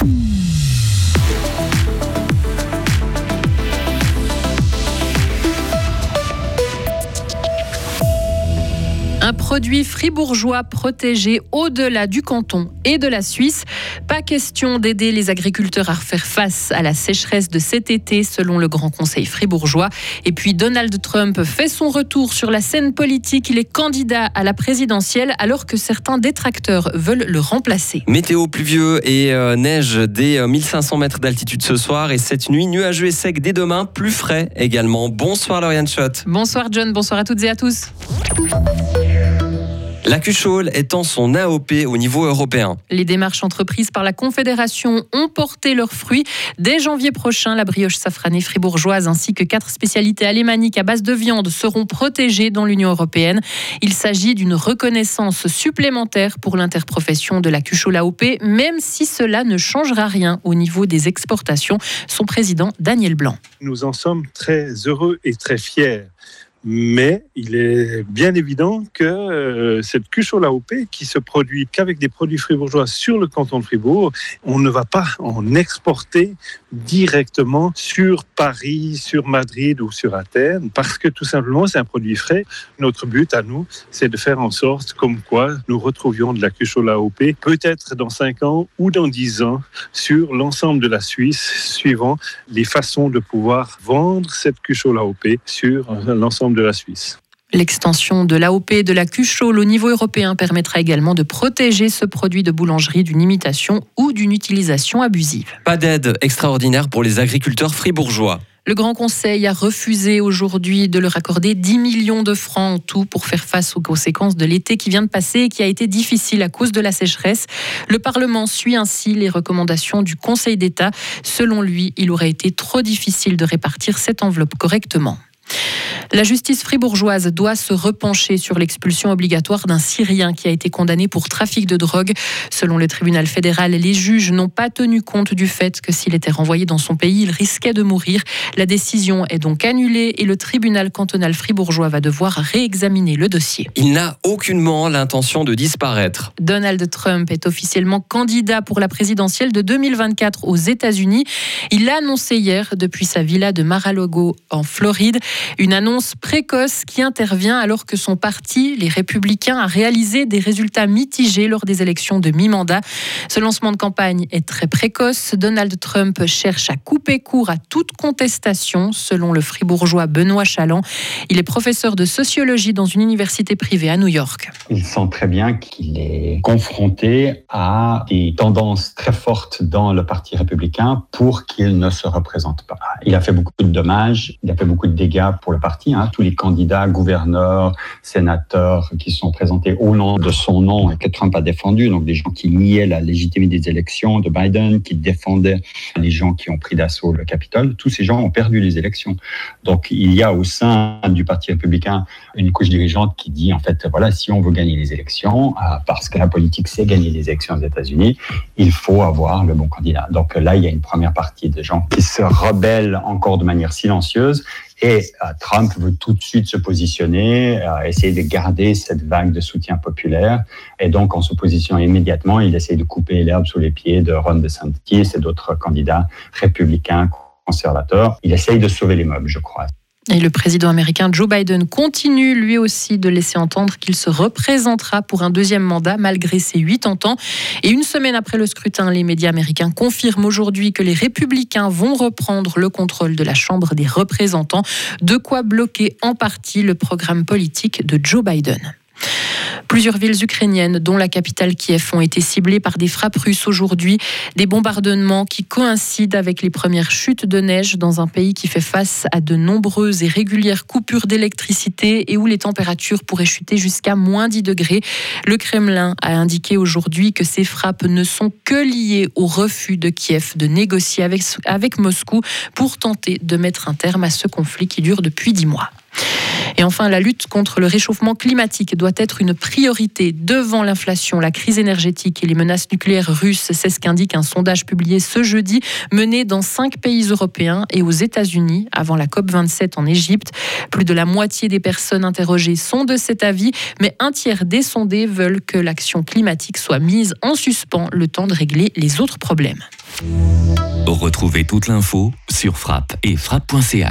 Mm. Un produit fribourgeois protégé au-delà du canton et de la Suisse. Pas question d'aider les agriculteurs à faire face à la sécheresse de cet été, selon le Grand Conseil fribourgeois. Et puis Donald Trump fait son retour sur la scène politique. Il est candidat à la présidentielle alors que certains détracteurs veulent le remplacer. Météo pluvieux et euh, neige dès 1500 euh, mètres d'altitude ce soir et cette nuit, nuageux et sec dès demain, plus frais également. Bonsoir Lauriane Schott. Bonsoir John, bonsoir à toutes et à tous. La Cuchole étant son AOP au niveau européen. Les démarches entreprises par la Confédération ont porté leurs fruits. Dès janvier prochain, la brioche safranée fribourgeoise ainsi que quatre spécialités alémaniques à base de viande seront protégées dans l'Union européenne. Il s'agit d'une reconnaissance supplémentaire pour l'interprofession de la Cuchole AOP, même si cela ne changera rien au niveau des exportations. Son président Daniel Blanc. Nous en sommes très heureux et très fiers mais il est bien évident que euh, cette cuche l'AOP, qui se produit qu'avec des produits fribourgeois sur le canton de Fribourg, on ne va pas en exporter directement sur Paris, sur Madrid ou sur Athènes, parce que tout simplement c'est un produit frais. Notre but à nous, c'est de faire en sorte comme quoi nous retrouvions de la cuche l'AOP, peut-être dans 5 ans ou dans 10 ans, sur l'ensemble de la Suisse, suivant les façons de pouvoir vendre cette cuche l'AOP sur l'ensemble de la Suisse. L'extension de l'AOP de la Cuchole au niveau européen permettra également de protéger ce produit de boulangerie d'une imitation ou d'une utilisation abusive. Pas d'aide extraordinaire pour les agriculteurs fribourgeois. Le Grand Conseil a refusé aujourd'hui de leur accorder 10 millions de francs en tout pour faire face aux conséquences de l'été qui vient de passer et qui a été difficile à cause de la sécheresse. Le Parlement suit ainsi les recommandations du Conseil d'État. Selon lui, il aurait été trop difficile de répartir cette enveloppe correctement. La justice fribourgeoise doit se repencher sur l'expulsion obligatoire d'un Syrien qui a été condamné pour trafic de drogue. Selon le tribunal fédéral, les juges n'ont pas tenu compte du fait que s'il était renvoyé dans son pays, il risquait de mourir. La décision est donc annulée et le tribunal cantonal fribourgeois va devoir réexaminer le dossier. Il n'a aucunement l'intention de disparaître. Donald Trump est officiellement candidat pour la présidentielle de 2024 aux États-Unis. Il l'a annoncé hier depuis sa villa de Mar-a-Lago en Floride. Une annonce précoce qui intervient alors que son parti, les Républicains, a réalisé des résultats mitigés lors des élections de mi-mandat. Ce lancement de campagne est très précoce. Donald Trump cherche à couper court à toute contestation, selon le fribourgeois Benoît Chaland. Il est professeur de sociologie dans une université privée à New York. Il sent très bien qu'il est confronté à des tendances très fortes dans le Parti républicain pour qu'il ne se représente pas. Il a fait beaucoup de dommages, il a fait beaucoup de dégâts pour le parti. Hein. Tous les candidats, gouverneurs, sénateurs qui sont présentés au nom de son nom et que Trump a défendu, donc des gens qui niaient la légitimité des élections de Biden, qui défendaient les gens qui ont pris d'assaut le Capitole, tous ces gens ont perdu les élections. Donc il y a au sein du Parti républicain une couche dirigeante qui dit en fait, voilà, si on veut gagner les élections, euh, parce que la politique c'est gagner les élections aux États-Unis, il faut avoir le bon candidat. Donc là, il y a une première partie de gens qui se rebellent encore de manière silencieuse et euh, Trump veut tout de suite se positionner, euh, essayer de garder cette vague de soutien populaire. Et donc, en se positionnant immédiatement, il essaie de couper l'herbe sous les pieds de Ron DeSantis et d'autres candidats républicains conservateurs. Il essaye de sauver les meubles, je crois. Et le président américain Joe Biden continue lui aussi de laisser entendre qu'il se représentera pour un deuxième mandat malgré ses 80 ans. Et une semaine après le scrutin, les médias américains confirment aujourd'hui que les républicains vont reprendre le contrôle de la Chambre des représentants, de quoi bloquer en partie le programme politique de Joe Biden. Plusieurs villes ukrainiennes, dont la capitale Kiev, ont été ciblées par des frappes russes aujourd'hui. Des bombardements qui coïncident avec les premières chutes de neige dans un pays qui fait face à de nombreuses et régulières coupures d'électricité et où les températures pourraient chuter jusqu'à moins 10 degrés. Le Kremlin a indiqué aujourd'hui que ces frappes ne sont que liées au refus de Kiev de négocier avec, avec Moscou pour tenter de mettre un terme à ce conflit qui dure depuis 10 mois. Et enfin, la lutte contre le réchauffement climatique doit être une priorité devant l'inflation, la crise énergétique et les menaces nucléaires russes. C'est ce qu'indique un sondage publié ce jeudi, mené dans cinq pays européens et aux États-Unis avant la COP27 en Égypte. Plus de la moitié des personnes interrogées sont de cet avis, mais un tiers des sondés veulent que l'action climatique soit mise en suspens le temps de régler les autres problèmes. Retrouvez toute l'info sur frappe et frappe.ch.